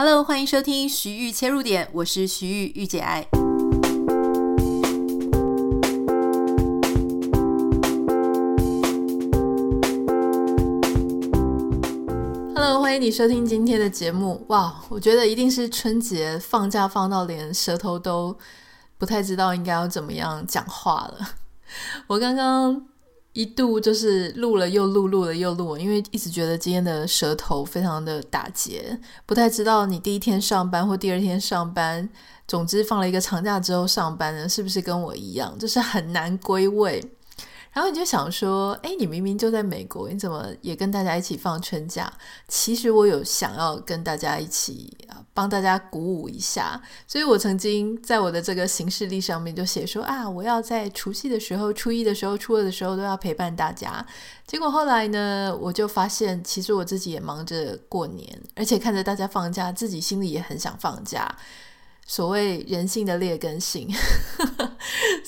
Hello，欢迎收听徐玉切入点，我是徐玉御姐爱。Hello，欢迎你收听今天的节目。哇，我觉得一定是春节放假放到连舌头都不太知道应该要怎么样讲话了。我刚刚。一度就是录了又录，录了又录，因为一直觉得今天的舌头非常的打结，不太知道你第一天上班或第二天上班，总之放了一个长假之后上班呢，是不是跟我一样，就是很难归位。然后你就想说，哎，你明明就在美国，你怎么也跟大家一起放春假？其实我有想要跟大家一起啊，帮大家鼓舞一下。所以我曾经在我的这个行事历上面就写说啊，我要在除夕的时候、初一的时候、初二的时候都要陪伴大家。结果后来呢，我就发现，其实我自己也忙着过年，而且看着大家放假，自己心里也很想放假。所谓人性的劣根性，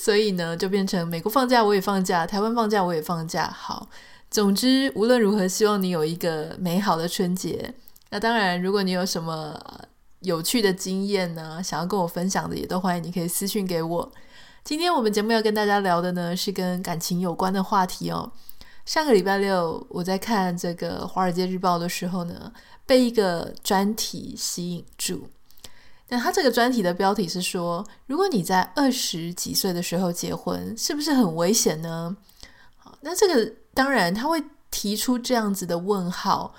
所以呢，就变成美国放假我也放假，台湾放假我也放假。好，总之无论如何，希望你有一个美好的春节。那当然，如果你有什么有趣的经验呢，想要跟我分享的，也都欢迎你可以私讯给我。今天我们节目要跟大家聊的呢，是跟感情有关的话题哦。上个礼拜六，我在看这个《华尔街日报》的时候呢，被一个专题吸引住。那他这个专题的标题是说，如果你在二十几岁的时候结婚，是不是很危险呢？好，那这个当然他会提出这样子的问号。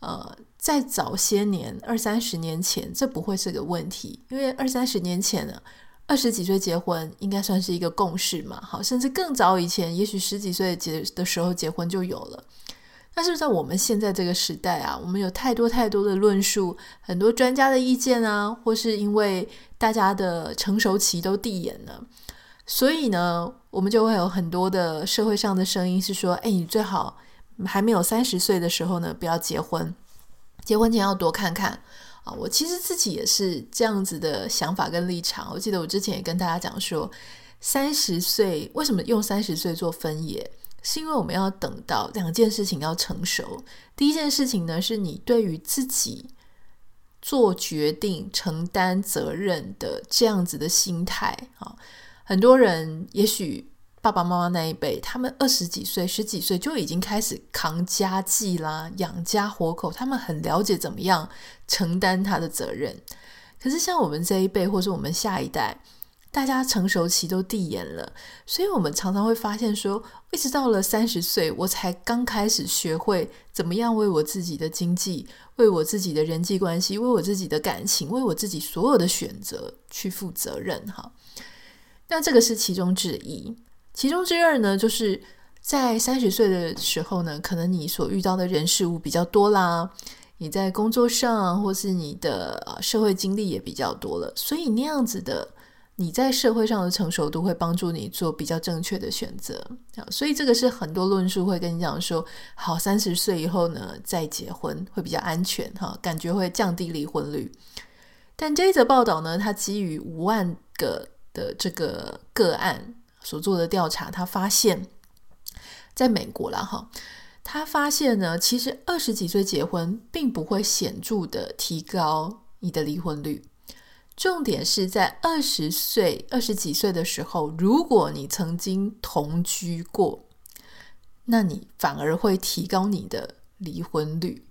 呃，在早些年，二三十年前，这不会是个问题，因为二三十年前呢，二十几岁结婚应该算是一个共识嘛。好，甚至更早以前，也许十几岁结的时候结婚就有了。但是在我们现在这个时代啊，我们有太多太多的论述，很多专家的意见啊，或是因为大家的成熟期都递延了，所以呢，我们就会有很多的社会上的声音是说：哎，你最好还没有三十岁的时候呢，不要结婚，结婚前要多看看啊。我其实自己也是这样子的想法跟立场。我记得我之前也跟大家讲说，三十岁为什么用三十岁做分野？是因为我们要等到两件事情要成熟。第一件事情呢，是你对于自己做决定、承担责任的这样子的心态啊。很多人也许爸爸妈妈那一辈，他们二十几岁、十几岁就已经开始扛家计啦、养家活口，他们很了解怎么样承担他的责任。可是像我们这一辈，或是我们下一代。大家成熟期都递延了，所以我们常常会发现说，一直到了三十岁，我才刚开始学会怎么样为我自己的经济、为我自己的人际关系、为我自己的感情、为我自己所有的选择去负责任。哈，那这个是其中之一。其中之二呢，就是在三十岁的时候呢，可能你所遇到的人事物比较多啦，你在工作上或是你的社会经历也比较多了，所以那样子的。你在社会上的成熟度会帮助你做比较正确的选择，所以这个是很多论述会跟你讲说，好，三十岁以后呢再结婚会比较安全哈，感觉会降低离婚率。但这一则报道呢，它基于五万个的这个个案所做的调查，他发现，在美国啦哈，他发现呢，其实二十几岁结婚并不会显著的提高你的离婚率。重点是在二十岁、二十几岁的时候，如果你曾经同居过，那你反而会提高你的离婚率。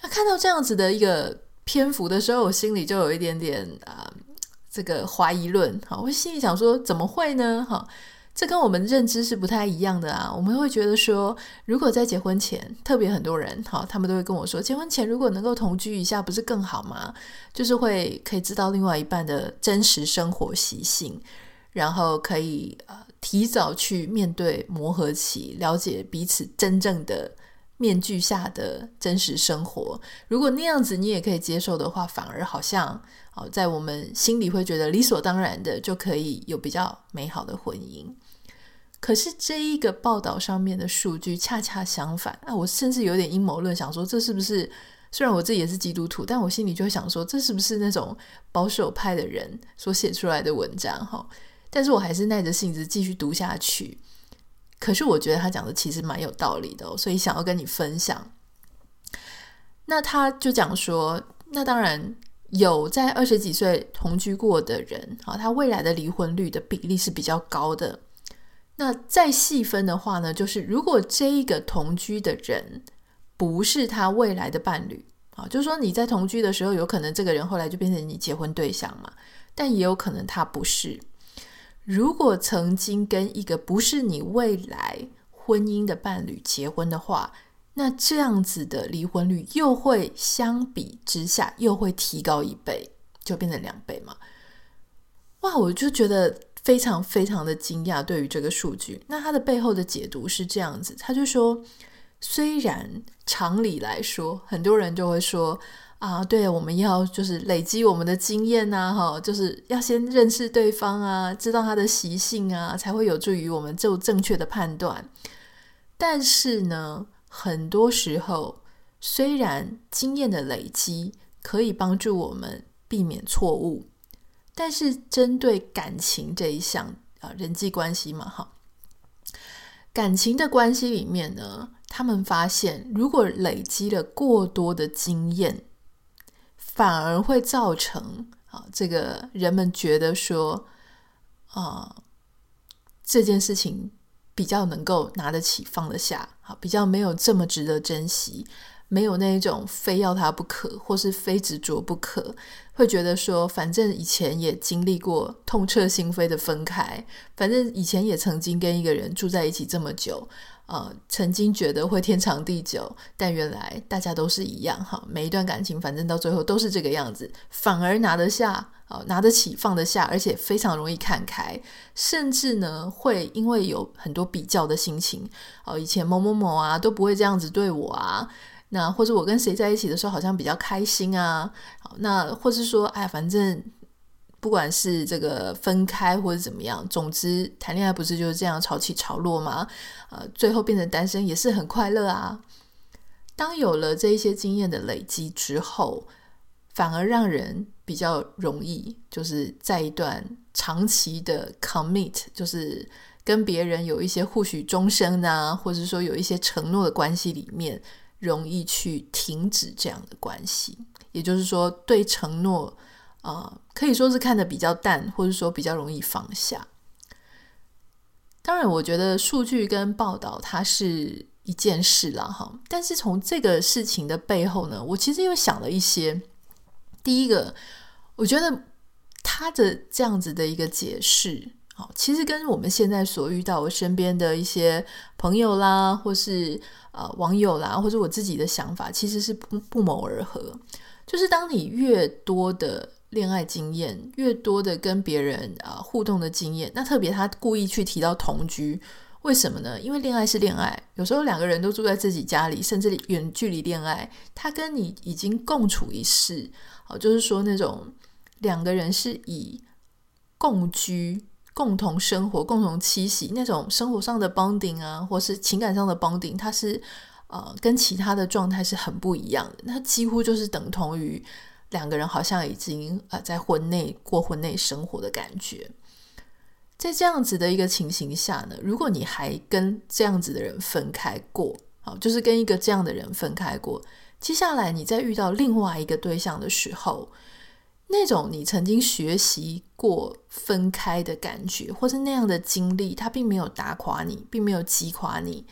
那看到这样子的一个篇幅的时候，我心里就有一点点啊、呃，这个怀疑论。好，我心里想说，怎么会呢？哈。这跟我们认知是不太一样的啊！我们会觉得说，如果在结婚前，特别很多人，哈，他们都会跟我说，结婚前如果能够同居一下，不是更好吗？就是会可以知道另外一半的真实生活习性，然后可以呃提早去面对磨合期，了解彼此真正的面具下的真实生活。如果那样子你也可以接受的话，反而好像。好，在我们心里会觉得理所当然的，就可以有比较美好的婚姻。可是这一个报道上面的数据恰恰相反啊！我甚至有点阴谋论，想说这是不是？虽然我自己也是基督徒，但我心里就想说，这是不是那种保守派的人所写出来的文章？哈，但是我还是耐着性子继续读下去。可是我觉得他讲的其实蛮有道理的，所以想要跟你分享。那他就讲说，那当然。有在二十几岁同居过的人，啊，他未来的离婚率的比例是比较高的。那再细分的话呢，就是如果这一个同居的人不是他未来的伴侣，啊，就是说你在同居的时候，有可能这个人后来就变成你结婚对象嘛，但也有可能他不是。如果曾经跟一个不是你未来婚姻的伴侣结婚的话，那这样子的离婚率又会相比之下又会提高一倍，就变成两倍嘛。哇，我就觉得非常非常的惊讶，对于这个数据。那它的背后的解读是这样子，他就说，虽然常理来说，很多人就会说啊，对，我们要就是累积我们的经验呐，哈，就是要先认识对方啊，知道他的习性啊，才会有助于我们做正确的判断。但是呢，很多时候，虽然经验的累积可以帮助我们避免错误，但是针对感情这一项啊，人际关系嘛，哈，感情的关系里面呢，他们发现，如果累积了过多的经验，反而会造成啊，这个人们觉得说啊，这件事情。比较能够拿得起放得下，好，比较没有这么值得珍惜，没有那一种非要他不可，或是非执着不可，会觉得说，反正以前也经历过痛彻心扉的分开，反正以前也曾经跟一个人住在一起这么久。呃，曾经觉得会天长地久，但原来大家都是一样哈。每一段感情，反正到最后都是这个样子，反而拿得下，呃，拿得起，放得下，而且非常容易看开。甚至呢，会因为有很多比较的心情，哦、以前某某某啊都不会这样子对我啊，那或者我跟谁在一起的时候好像比较开心啊，那或是说，哎，反正。不管是这个分开或者怎么样，总之谈恋爱不是就是这样潮起潮落吗？呃，最后变成单身也是很快乐啊。当有了这一些经验的累积之后，反而让人比较容易，就是在一段长期的 commit，就是跟别人有一些互许终生呐，或者说有一些承诺的关系里面，容易去停止这样的关系。也就是说，对承诺。啊、呃，可以说是看得比较淡，或者说比较容易放下。当然，我觉得数据跟报道它是一件事了哈。但是从这个事情的背后呢，我其实又想了一些。第一个，我觉得他的这样子的一个解释，好，其实跟我们现在所遇到我身边的一些朋友啦，或是呃网友啦，或者我自己的想法，其实是不不谋而合。就是当你越多的恋爱经验越多的跟别人啊、互动的经验，那特别他故意去提到同居，为什么呢？因为恋爱是恋爱，有时候两个人都住在自己家里，甚至远距离恋爱，他跟你已经共处一室，哦，就是说那种两个人是以共居、共同生活、共同栖息那种生活上的 bonding 啊，或是情感上的 bonding，它是呃跟其他的状态是很不一样的，那几乎就是等同于。两个人好像已经呃在婚内过婚内生活的感觉，在这样子的一个情形下呢，如果你还跟这样子的人分开过，好，就是跟一个这样的人分开过，接下来你再遇到另外一个对象的时候，那种你曾经学习过分开的感觉，或是那样的经历，它并没有打垮你，并没有击垮你，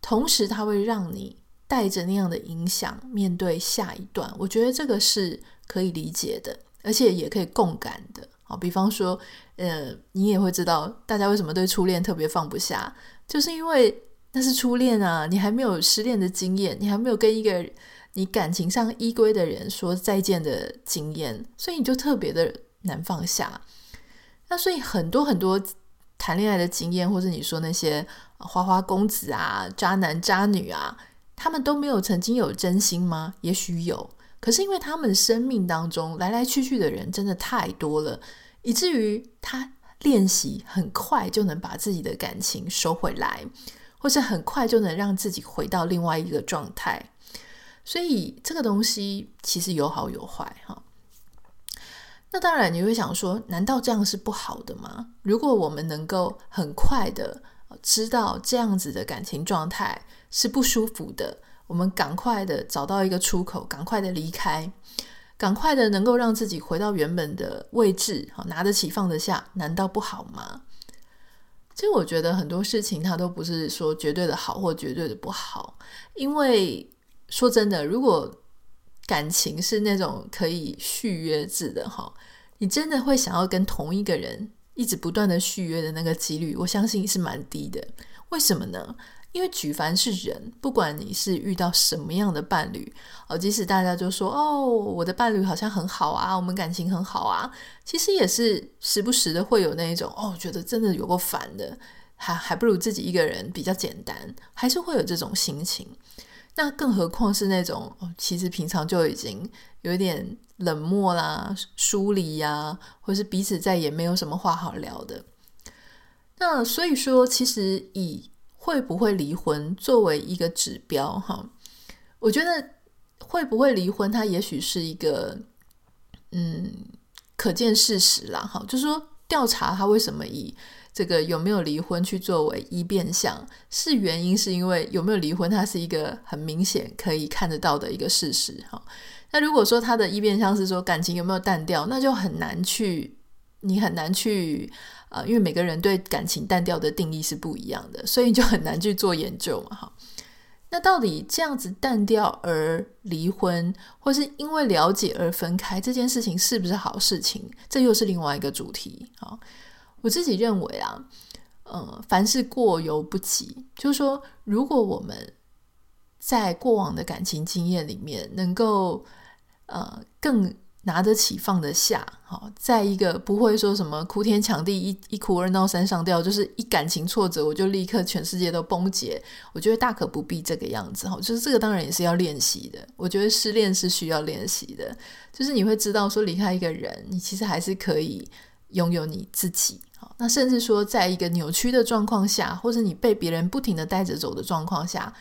同时它会让你带着那样的影响面对下一段。我觉得这个是。可以理解的，而且也可以共感的。好，比方说，呃，你也会知道，大家为什么对初恋特别放不下，就是因为那是初恋啊，你还没有失恋的经验，你还没有跟一个你感情上依归的人说再见的经验，所以你就特别的难放下。那所以很多很多谈恋爱的经验，或者你说那些花花公子啊、渣男渣女啊，他们都没有曾经有真心吗？也许有。可是因为他们生命当中来来去去的人真的太多了，以至于他练习很快就能把自己的感情收回来，或是很快就能让自己回到另外一个状态。所以这个东西其实有好有坏哈。那当然你会想说，难道这样是不好的吗？如果我们能够很快的知道这样子的感情状态是不舒服的。我们赶快的找到一个出口，赶快的离开。赶快的能够让自己回到原本的位置，好，拿得起放得下，难道不好吗？其实我觉得很多事情它都不是说绝对的好或绝对的不好，因为说真的，如果感情是那种可以续约制的哈，你真的会想要跟同一个人一直不断的续约的那个几率，我相信是蛮低的。为什么呢？因为举凡是人，不管你是遇到什么样的伴侣，哦，即使大家就说哦，我的伴侣好像很好啊，我们感情很好啊，其实也是时不时的会有那一种哦，觉得真的有够烦的，还还不如自己一个人比较简单，还是会有这种心情。那更何况是那种，其实平常就已经有一点冷漠啦、疏离呀，或是彼此再也没有什么话好聊的。那所以说，其实以会不会离婚作为一个指标，哈，我觉得会不会离婚，它也许是一个嗯可见事实啦，哈，就是说调查他为什么以这个有没有离婚去作为一变相，是原因是因为有没有离婚，它是一个很明显可以看得到的一个事实，哈。那如果说他的一变相是说感情有没有淡掉，那就很难去，你很难去。啊，因为每个人对感情淡掉的定义是不一样的，所以你就很难去做研究嘛。哈，那到底这样子淡掉而离婚，或是因为了解而分开，这件事情是不是好事情？这又是另外一个主题。好，我自己认为啊，呃，凡事过犹不及，就是说，如果我们在过往的感情经验里面能够呃更。拿得起放得下，好，在一个不会说什么哭天抢地一一哭二闹三上吊，就是一感情挫折我就立刻全世界都崩解，我觉得大可不必这个样子哈。就是这个当然也是要练习的，我觉得失恋是需要练习的，就是你会知道说离开一个人，你其实还是可以拥有你自己。好，那甚至说在一个扭曲的状况下，或者你被别人不停地带着走的状况下，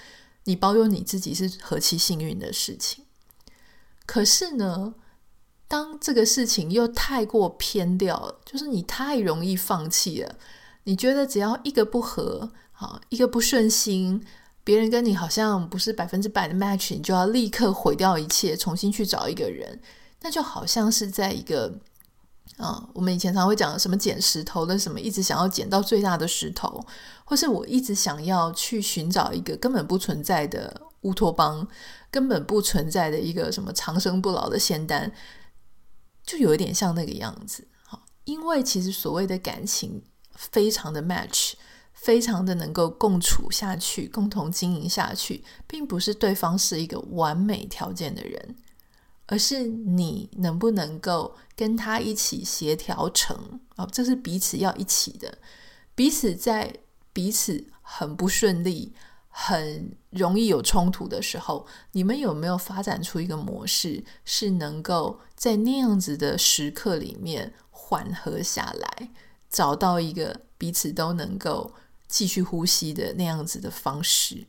你保有你自己是何其幸运的事情。可是呢，当这个事情又太过偏掉了，就是你太容易放弃了。你觉得只要一个不合，好，一个不顺心，别人跟你好像不是百分之百的 match，你就要立刻毁掉一切，重新去找一个人。那就好像是在一个，啊，我们以前常会讲什么捡石头的，什么一直想要捡到最大的石头，或是我一直想要去寻找一个根本不存在的乌托邦，根本不存在的一个什么长生不老的仙丹。就有一点像那个样子，好，因为其实所谓的感情非常的 match，非常的能够共处下去，共同经营下去，并不是对方是一个完美条件的人，而是你能不能够跟他一起协调成，啊，这是彼此要一起的，彼此在彼此很不顺利。很容易有冲突的时候，你们有没有发展出一个模式，是能够在那样子的时刻里面缓和下来，找到一个彼此都能够继续呼吸的那样子的方式？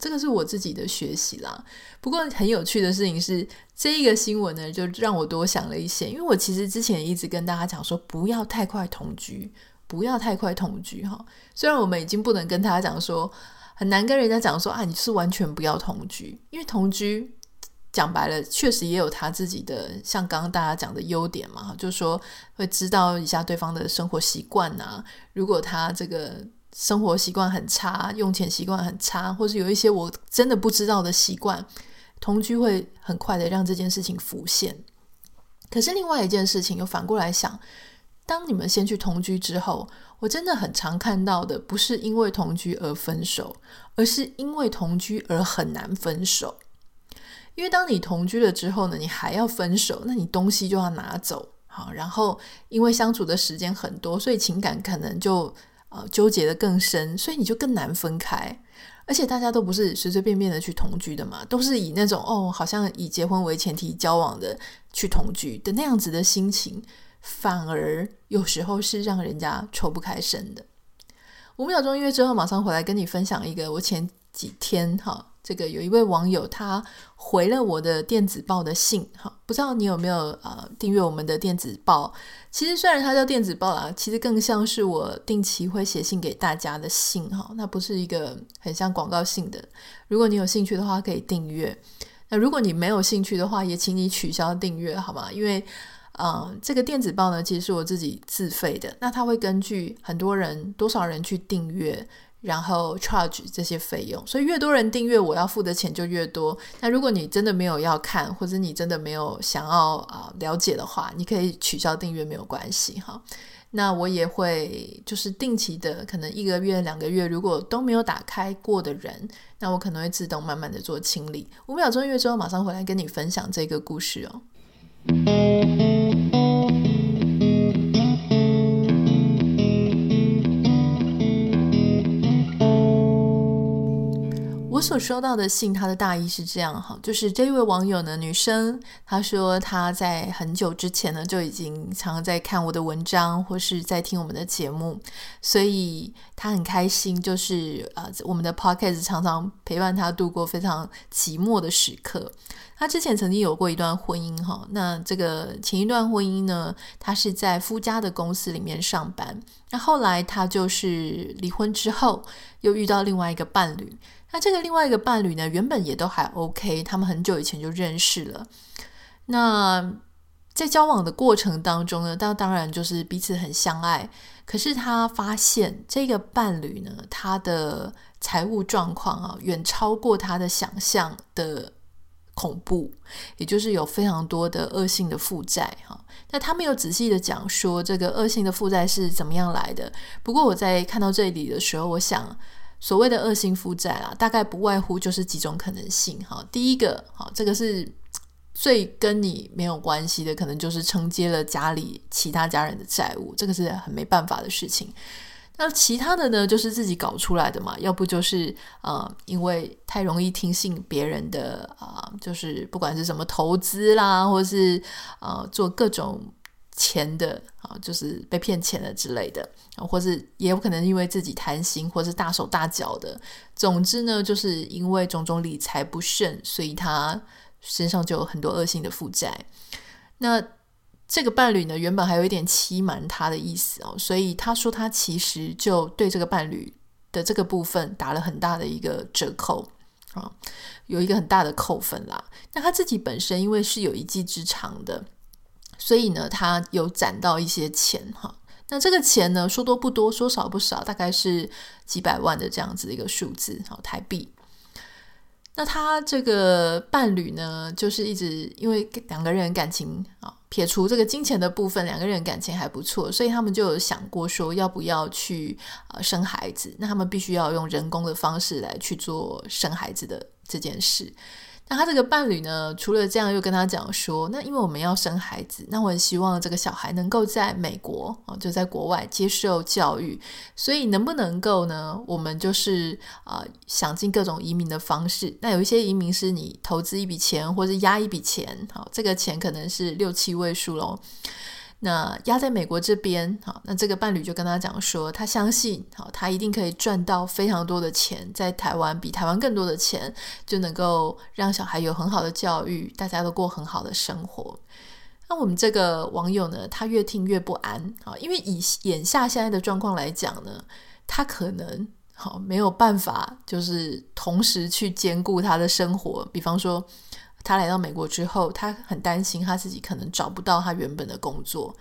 这个是我自己的学习啦。不过很有趣的事情是，这一个新闻呢，就让我多想了一些。因为我其实之前一直跟大家讲说，不要太快同居，不要太快同居。哈，虽然我们已经不能跟大家讲说。很难跟人家讲说啊，你是完全不要同居，因为同居讲白了，确实也有他自己的，像刚刚大家讲的优点嘛，就是说会知道一下对方的生活习惯啊。如果他这个生活习惯很差，用钱习惯很差，或是有一些我真的不知道的习惯，同居会很快的让这件事情浮现。可是另外一件事情又反过来想，当你们先去同居之后。我真的很常看到的，不是因为同居而分手，而是因为同居而很难分手。因为当你同居了之后呢，你还要分手，那你东西就要拿走，好，然后因为相处的时间很多，所以情感可能就呃纠结的更深，所以你就更难分开。而且大家都不是随随便便的去同居的嘛，都是以那种哦，好像以结婚为前提交往的去同居的那样子的心情。反而有时候是让人家抽不开身的。五秒钟音乐之后，马上回来跟你分享一个我前几天哈，这个有一位网友他回了我的电子报的信哈，不知道你有没有呃订阅我们的电子报？其实虽然它叫电子报啊，其实更像是我定期会写信给大家的信哈，那不是一个很像广告信的。如果你有兴趣的话，可以订阅。那如果你没有兴趣的话，也请你取消订阅，好吗？因为，呃，这个电子报呢，其实是我自己自费的。那它会根据很多人多少人去订阅，然后 charge 这些费用。所以越多人订阅，我要付的钱就越多。那如果你真的没有要看，或者你真的没有想要啊、了解的话，你可以取消订阅，没有关系哈。那我也会就是定期的，可能一个月、两个月，如果都没有打开过的人，那我可能会自动慢慢的做清理。五秒钟音乐之后，马上回来跟你分享这个故事哦。我所收到的信，它的大意是这样哈，就是这位网友呢，女生，她说她在很久之前呢就已经常常在看我的文章，或是在听我们的节目，所以她很开心，就是呃，我们的 podcast 常常陪伴她度过非常寂寞的时刻。她之前曾经有过一段婚姻哈，那这个前一段婚姻呢，她是在夫家的公司里面上班，那后来她就是离婚之后，又遇到另外一个伴侣。那这个另外一个伴侣呢，原本也都还 OK，他们很久以前就认识了。那在交往的过程当中呢，当当然就是彼此很相爱。可是他发现这个伴侣呢，他的财务状况啊，远超过他的想象的恐怖，也就是有非常多的恶性的负债哈。那他没有仔细的讲说这个恶性的负债是怎么样来的。不过我在看到这里的时候，我想。所谓的恶性负债啊，大概不外乎就是几种可能性哈。第一个，哈，这个是最跟你没有关系的，可能就是承接了家里其他家人的债务，这个是很没办法的事情。那其他的呢，就是自己搞出来的嘛，要不就是呃，因为太容易听信别人的啊、就是不管是什么投资啦，或是呃，做各种。钱的啊，就是被骗钱了之类的，或是也有可能因为自己贪心，或是大手大脚的。总之呢，就是因为种种理财不慎，所以他身上就有很多恶性的负债。那这个伴侣呢，原本还有一点欺瞒他的意思哦，所以他说他其实就对这个伴侣的这个部分打了很大的一个折扣啊，有一个很大的扣分啦。那他自己本身因为是有一技之长的。所以呢，他有攒到一些钱哈。那这个钱呢，说多不多，说少不少，大概是几百万的这样子的一个数字，好，台币。那他这个伴侣呢，就是一直因为两个人感情啊，撇除这个金钱的部分，两个人感情还不错，所以他们就有想过说，要不要去呃生孩子？那他们必须要用人工的方式来去做生孩子的这件事。那他这个伴侣呢，除了这样，又跟他讲说，那因为我们要生孩子，那我很希望这个小孩能够在美国啊，就在国外接受教育，所以能不能够呢？我们就是啊、想尽各种移民的方式。那有一些移民是你投资一笔钱，或者押一笔钱，好，这个钱可能是六七位数喽。那压在美国这边，好，那这个伴侣就跟他讲说，他相信，好，他一定可以赚到非常多的钱，在台湾比台湾更多的钱，就能够让小孩有很好的教育，大家都过很好的生活。那我们这个网友呢，他越听越不安，啊，因为以眼下现在的状况来讲呢，他可能好没有办法，就是同时去兼顾他的生活，比方说。他来到美国之后，他很担心他自己可能找不到他原本的工作。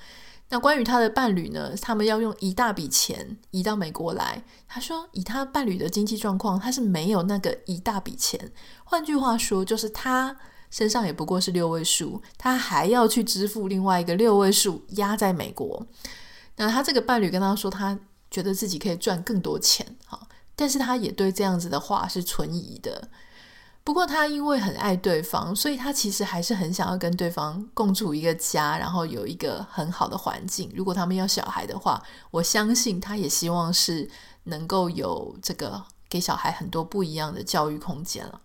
那关于他的伴侣呢？他们要用一大笔钱移到美国来。他说，以他伴侣的经济状况，他是没有那个一大笔钱。换句话说，就是他身上也不过是六位数，他还要去支付另外一个六位数压在美国。那他这个伴侣跟他说，他觉得自己可以赚更多钱，哈，但是他也对这样子的话是存疑的。不过他因为很爱对方，所以他其实还是很想要跟对方共处一个家，然后有一个很好的环境。如果他们要小孩的话，我相信他也希望是能够有这个给小孩很多不一样的教育空间了。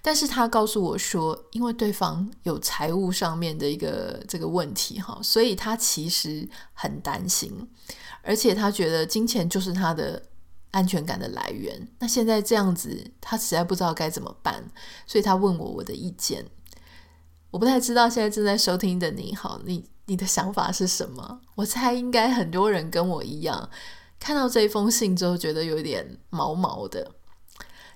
但是他告诉我说，因为对方有财务上面的一个这个问题哈，所以他其实很担心，而且他觉得金钱就是他的。安全感的来源。那现在这样子，他实在不知道该怎么办，所以他问我我的意见。我不太知道现在正在收听的你好，你你的想法是什么？我猜应该很多人跟我一样，看到这封信之后觉得有点毛毛的。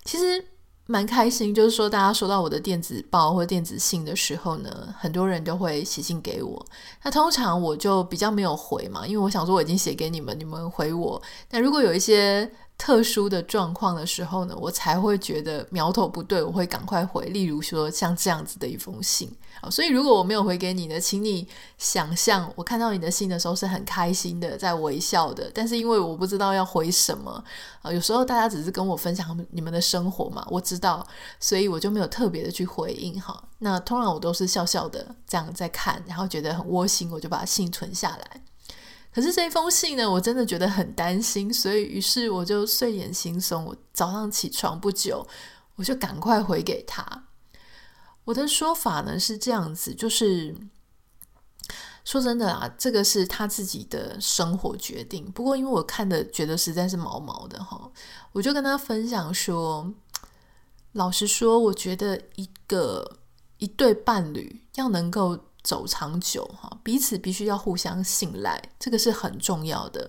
其实蛮开心，就是说大家收到我的电子报或电子信的时候呢，很多人都会写信给我。那通常我就比较没有回嘛，因为我想说我已经写给你们，你们回我。但如果有一些特殊的状况的时候呢，我才会觉得苗头不对，我会赶快回。例如说像这样子的一封信，啊，所以如果我没有回给你呢，请你想象我看到你的信的时候是很开心的，在微笑的。但是因为我不知道要回什么，啊，有时候大家只是跟我分享你们的生活嘛，我知道，所以我就没有特别的去回应哈。那通常我都是笑笑的这样在看，然后觉得很窝心，我就把信存下来。可是这封信呢，我真的觉得很担心，所以于是我就睡眼惺忪。我早上起床不久，我就赶快回给他。我的说法呢是这样子，就是说真的啊，这个是他自己的生活决定。不过因为我看的觉得实在是毛毛的哈，我就跟他分享说，老实说，我觉得一个一对伴侣要能够。走长久哈，彼此必须要互相信赖，这个是很重要的。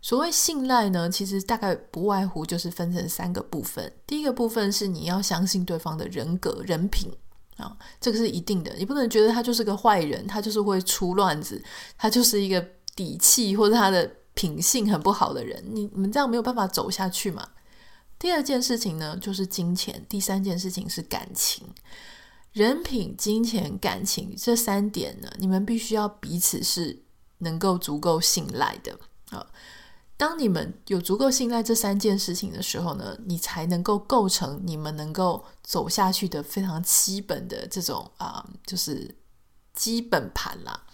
所谓信赖呢，其实大概不外乎就是分成三个部分。第一个部分是你要相信对方的人格、人品啊，这个是一定的。你不能觉得他就是个坏人，他就是会出乱子，他就是一个底气或者他的品性很不好的人。你你们这样没有办法走下去嘛。第二件事情呢，就是金钱。第三件事情是感情。人品、金钱、感情这三点呢，你们必须要彼此是能够足够信赖的啊。当你们有足够信赖这三件事情的时候呢，你才能够构成你们能够走下去的非常基本的这种啊，就是基本盘啦。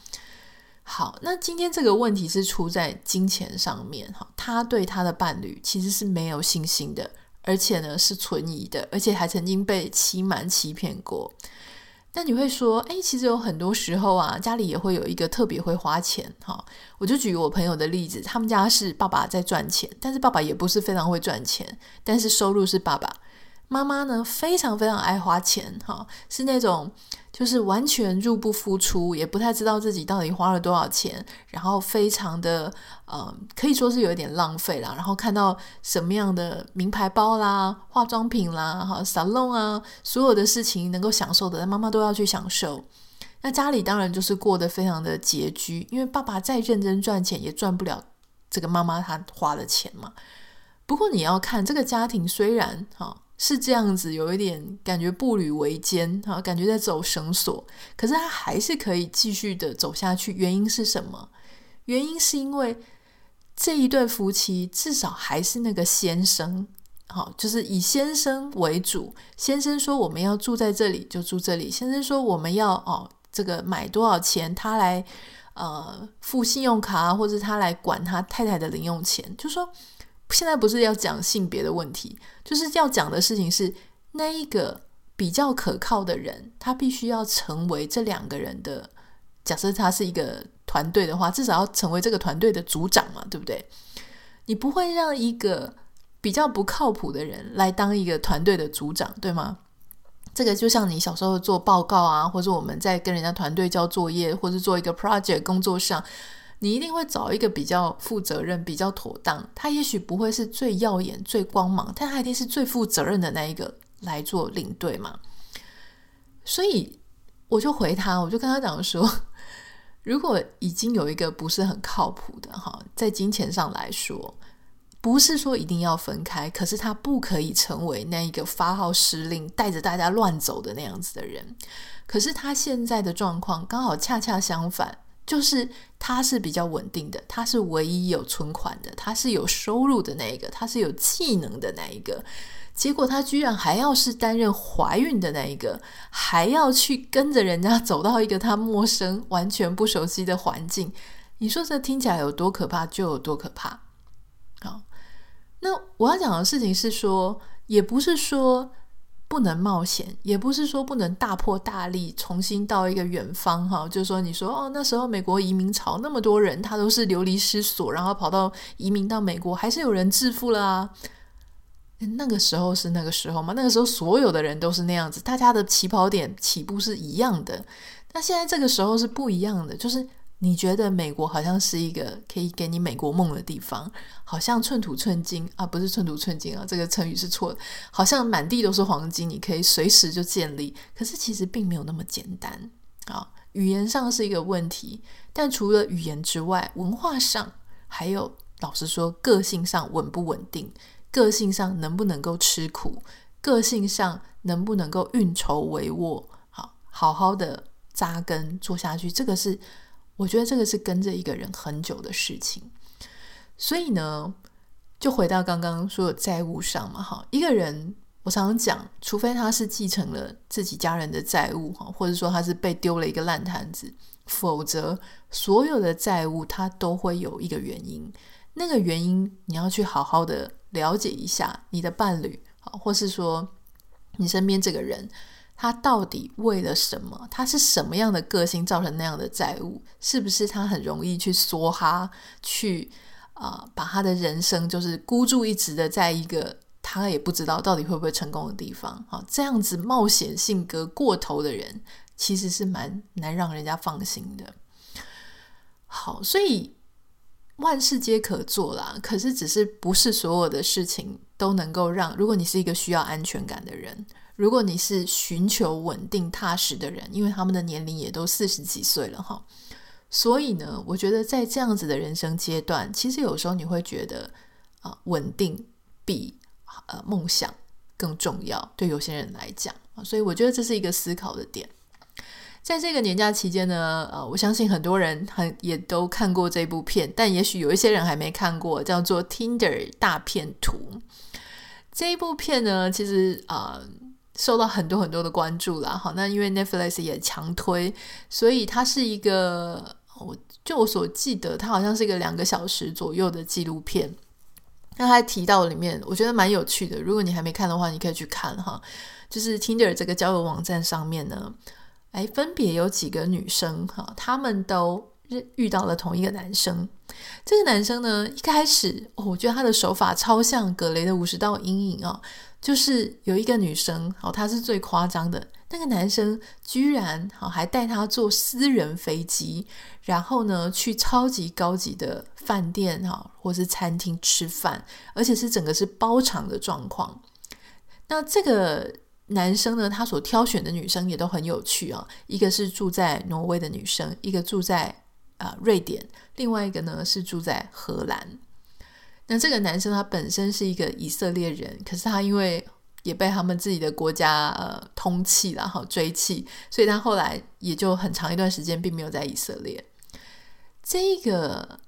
好，那今天这个问题是出在金钱上面哈，他对他的伴侣其实是没有信心的。而且呢，是存疑的，而且还曾经被欺瞒、欺骗过。那你会说，诶，其实有很多时候啊，家里也会有一个特别会花钱哈。我就举我朋友的例子，他们家是爸爸在赚钱，但是爸爸也不是非常会赚钱，但是收入是爸爸。妈妈呢，非常非常爱花钱哈，是那种。就是完全入不敷出，也不太知道自己到底花了多少钱，然后非常的呃，可以说是有一点浪费啦。然后看到什么样的名牌包啦、化妆品啦、哈、沙龙啊，所有的事情能够享受的，妈妈都要去享受。那家里当然就是过得非常的拮据，因为爸爸再认真赚钱也赚不了这个妈妈她花的钱嘛。不过你要看这个家庭，虽然哈。是这样子，有一点感觉步履维艰哈，感觉在走绳索，可是他还是可以继续的走下去。原因是什么？原因是因为这一对夫妻至少还是那个先生，好，就是以先生为主。先生说我们要住在这里就住这里，先生说我们要哦这个买多少钱，他来呃付信用卡，或者他来管他太太的零用钱，就说。现在不是要讲性别的问题，就是要讲的事情是那一个比较可靠的人，他必须要成为这两个人的。假设他是一个团队的话，至少要成为这个团队的组长嘛，对不对？你不会让一个比较不靠谱的人来当一个团队的组长，对吗？这个就像你小时候做报告啊，或者我们在跟人家团队交作业，或者做一个 project 工作上。你一定会找一个比较负责任、比较妥当，他也许不会是最耀眼、最光芒，但他一定是最负责任的那一个来做领队嘛。所以我就回他，我就跟他讲说，如果已经有一个不是很靠谱的哈，在金钱上来说，不是说一定要分开，可是他不可以成为那一个发号施令、带着大家乱走的那样子的人。可是他现在的状况刚好恰恰相反。就是他是比较稳定的，他是唯一有存款的，他是有收入的那一个，他是有技能的那一个。结果他居然还要是担任怀孕的那一个，还要去跟着人家走到一个他陌生、完全不熟悉的环境。你说这听起来有多可怕，就有多可怕。好，那我要讲的事情是说，也不是说。不能冒险，也不是说不能大破大立，重新到一个远方哈。就是说，你说哦，那时候美国移民潮那么多人，他都是流离失所，然后跑到移民到美国，还是有人致富了啊。那个时候是那个时候吗？那个时候所有的人都是那样子，大家的起跑点起步是一样的。那现在这个时候是不一样的，就是你觉得美国好像是一个可以给你美国梦的地方，好像寸土寸金啊，不是寸土寸金啊，这个成语是错的，好像满地都是黄金，你可以随时就建立。可是其实并没有那么简单啊，语言上是一个问题，但除了语言之外，文化上还有，老实说，个性上稳不稳定，个性上能不能够吃苦，个性上能不能够运筹帷幄，好，好好的扎根做下去，这个是。我觉得这个是跟着一个人很久的事情，所以呢，就回到刚刚说的债务上嘛，哈，一个人我常常讲，除非他是继承了自己家人的债务，哈，或者说他是被丢了一个烂摊子，否则所有的债务他都会有一个原因，那个原因你要去好好的了解一下你的伴侣，或是说你身边这个人。他到底为了什么？他是什么样的个性造成那样的债务？是不是他很容易去梭哈，去啊、把他的人生就是孤注一掷的在一个他也不知道到底会不会成功的地方？好，这样子冒险性格过头的人，其实是蛮难让人家放心的。好，所以万事皆可做啦，可是只是不是所有的事情都能够让。如果你是一个需要安全感的人。如果你是寻求稳定踏实的人，因为他们的年龄也都四十几岁了哈，所以呢，我觉得在这样子的人生阶段，其实有时候你会觉得啊，稳定比呃梦想更重要，对有些人来讲，所以我觉得这是一个思考的点。在这个年假期间呢，呃，我相信很多人很也都看过这部片，但也许有一些人还没看过，叫做《Tinder 大骗图》这一部片呢，其实啊。受到很多很多的关注啦，好，那因为 Netflix 也强推，所以它是一个，我就我所记得，它好像是一个两个小时左右的纪录片。那他还提到里面，我觉得蛮有趣的。如果你还没看的话，你可以去看哈。就是 Tinder 这个交友网站上面呢，哎，分别有几个女生哈，她们都遇到了同一个男生。这个男生呢，一开始，我觉得他的手法超像葛雷的五十道阴影啊。就是有一个女生，哦，她是最夸张的。那个男生居然，哦，还带她坐私人飞机，然后呢，去超级高级的饭店，哈，或是餐厅吃饭，而且是整个是包场的状况。那这个男生呢，他所挑选的女生也都很有趣啊。一个是住在挪威的女生，一个住在啊，瑞典，另外一个呢是住在荷兰。那这个男生他本身是一个以色列人，可是他因为也被他们自己的国家呃通气，然后追气，所以他后来也就很长一段时间并没有在以色列。这个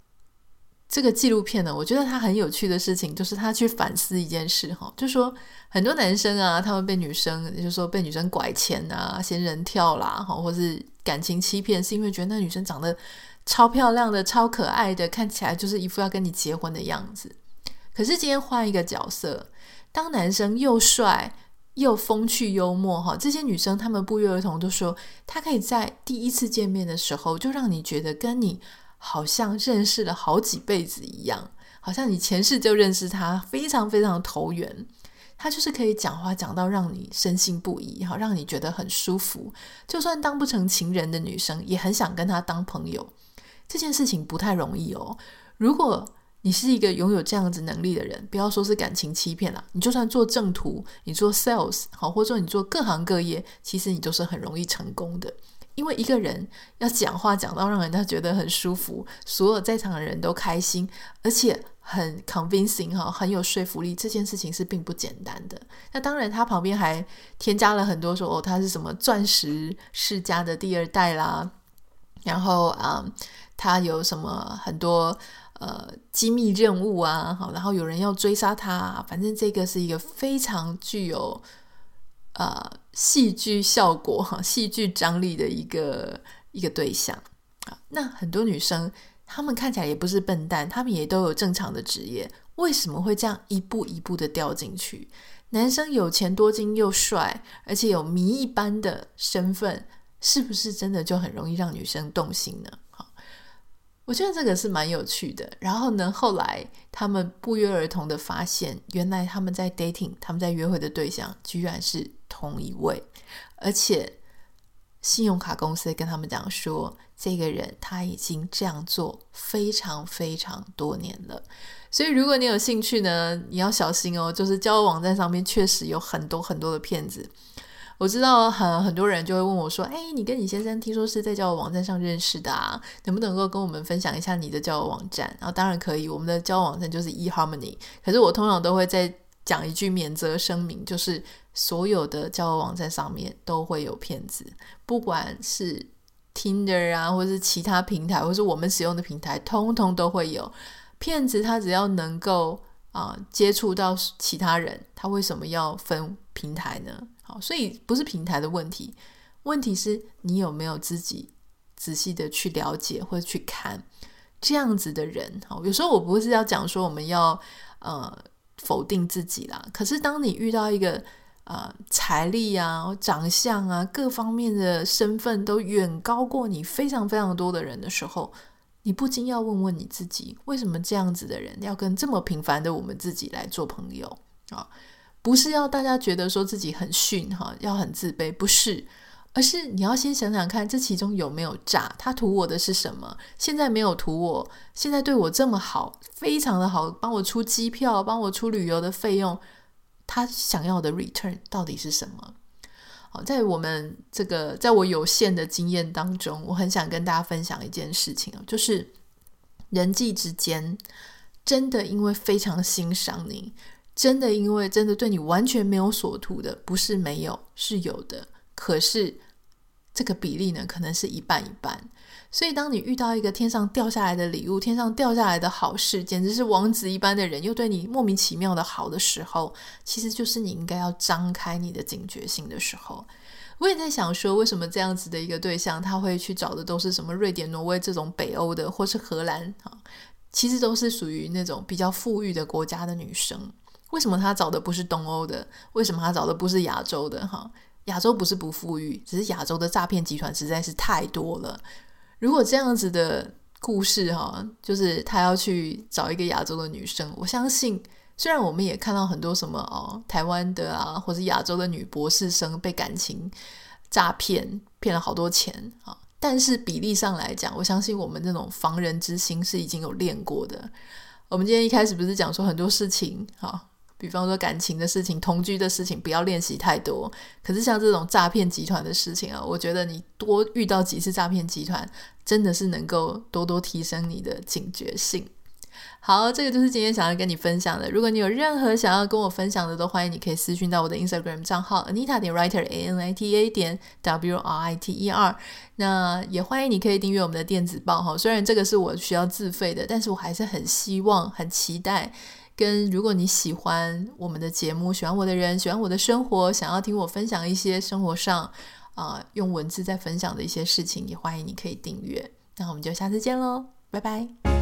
这个纪录片呢，我觉得他很有趣的事情就是他去反思一件事哈，就说很多男生啊，他们被女生，就是说被女生拐钱啊、仙人跳啦，哈，或是感情欺骗，是因为觉得那女生长得。超漂亮的，超可爱的，看起来就是一副要跟你结婚的样子。可是今天换一个角色，当男生又帅又风趣幽默，哈，这些女生她们不约而同都说，他可以在第一次见面的时候就让你觉得跟你好像认识了好几辈子一样，好像你前世就认识他，非常非常投缘。他就是可以讲话讲到让你深信不疑，哈，让你觉得很舒服。就算当不成情人的女生，也很想跟他当朋友。这件事情不太容易哦。如果你是一个拥有这样子能力的人，不要说是感情欺骗啦，你就算做正途，你做 sales 好，或者说你做各行各业，其实你都是很容易成功的。因为一个人要讲话讲到让人家觉得很舒服，所有在场的人都开心，而且很 convincing 哈，很有说服力，这件事情是并不简单的。那当然，他旁边还添加了很多说哦，他是什么钻石世家的第二代啦，然后啊。嗯他有什么很多呃机密任务啊？好，然后有人要追杀他，反正这个是一个非常具有呃戏剧效果、哈戏剧张力的一个一个对象啊。那很多女生，她们看起来也不是笨蛋，她们也都有正常的职业，为什么会这样一步一步的掉进去？男生有钱多金又帅，而且有谜一般的身份，是不是真的就很容易让女生动心呢？我觉得这个是蛮有趣的。然后呢，后来他们不约而同的发现，原来他们在 dating，他们在约会的对象居然是同一位，而且信用卡公司跟他们讲说，这个人他已经这样做非常非常多年了。所以如果你有兴趣呢，你要小心哦。就是交友网站上面确实有很多很多的骗子。我知道很很多人就会问我说：“哎，你跟你先生听说是在交友网站上认识的啊？能不能够跟我们分享一下你的交友网站？”然后当然可以，我们的交友网站就是 eHarmony。可是我通常都会再讲一句免责声明，就是所有的交友网站上面都会有骗子，不管是 Tinder 啊，或是其他平台，或是我们使用的平台，通通都会有骗子。他只要能够啊、接触到其他人，他为什么要分平台呢？所以不是平台的问题，问题是你有没有自己仔细的去了解或者去看这样子的人。好，有时候我不是要讲说我们要呃否定自己啦，可是当你遇到一个呃财力啊、长相啊各方面的身份都远高过你非常非常多的人的时候，你不禁要问问你自己，为什么这样子的人要跟这么平凡的我们自己来做朋友啊？不是要大家觉得说自己很逊哈，要很自卑，不是，而是你要先想想看，这其中有没有诈？他图我的是什么？现在没有图我，现在对我这么好，非常的好，帮我出机票，帮我出旅游的费用，他想要的 return 到底是什么？好，在我们这个，在我有限的经验当中，我很想跟大家分享一件事情，就是人际之间真的因为非常欣赏你。真的，因为真的对你完全没有所图的，不是没有，是有的。可是这个比例呢，可能是一半一半。所以，当你遇到一个天上掉下来的礼物，天上掉下来的好事，简直是王子一般的人，又对你莫名其妙的好的时候，其实就是你应该要张开你的警觉性的时候。我也在想说，为什么这样子的一个对象，他会去找的都是什么瑞典、挪威这种北欧的，或是荷兰啊？其实都是属于那种比较富裕的国家的女生。为什么他找的不是东欧的？为什么他找的不是亚洲的？哈，亚洲不是不富裕，只是亚洲的诈骗集团实在是太多了。如果这样子的故事，哈，就是他要去找一个亚洲的女生，我相信，虽然我们也看到很多什么哦，台湾的啊，或是亚洲的女博士生被感情诈骗，骗了好多钱啊，但是比例上来讲，我相信我们这种防人之心是已经有练过的。我们今天一开始不是讲说很多事情，哈。比方说感情的事情、同居的事情，不要练习太多。可是像这种诈骗集团的事情啊，我觉得你多遇到几次诈骗集团，真的是能够多多提升你的警觉性。好，这个就是今天想要跟你分享的。如果你有任何想要跟我分享的，都欢迎你可以私讯到我的 Instagram 账号 Anita 点 Writer A N I T A 点 W R I T E R。那也欢迎你可以订阅我们的电子报哈。虽然这个是我需要自费的，但是我还是很希望、很期待。跟如果你喜欢我们的节目，喜欢我的人，喜欢我的生活，想要听我分享一些生活上啊、用文字在分享的一些事情，也欢迎你可以订阅。那我们就下次见喽，拜拜。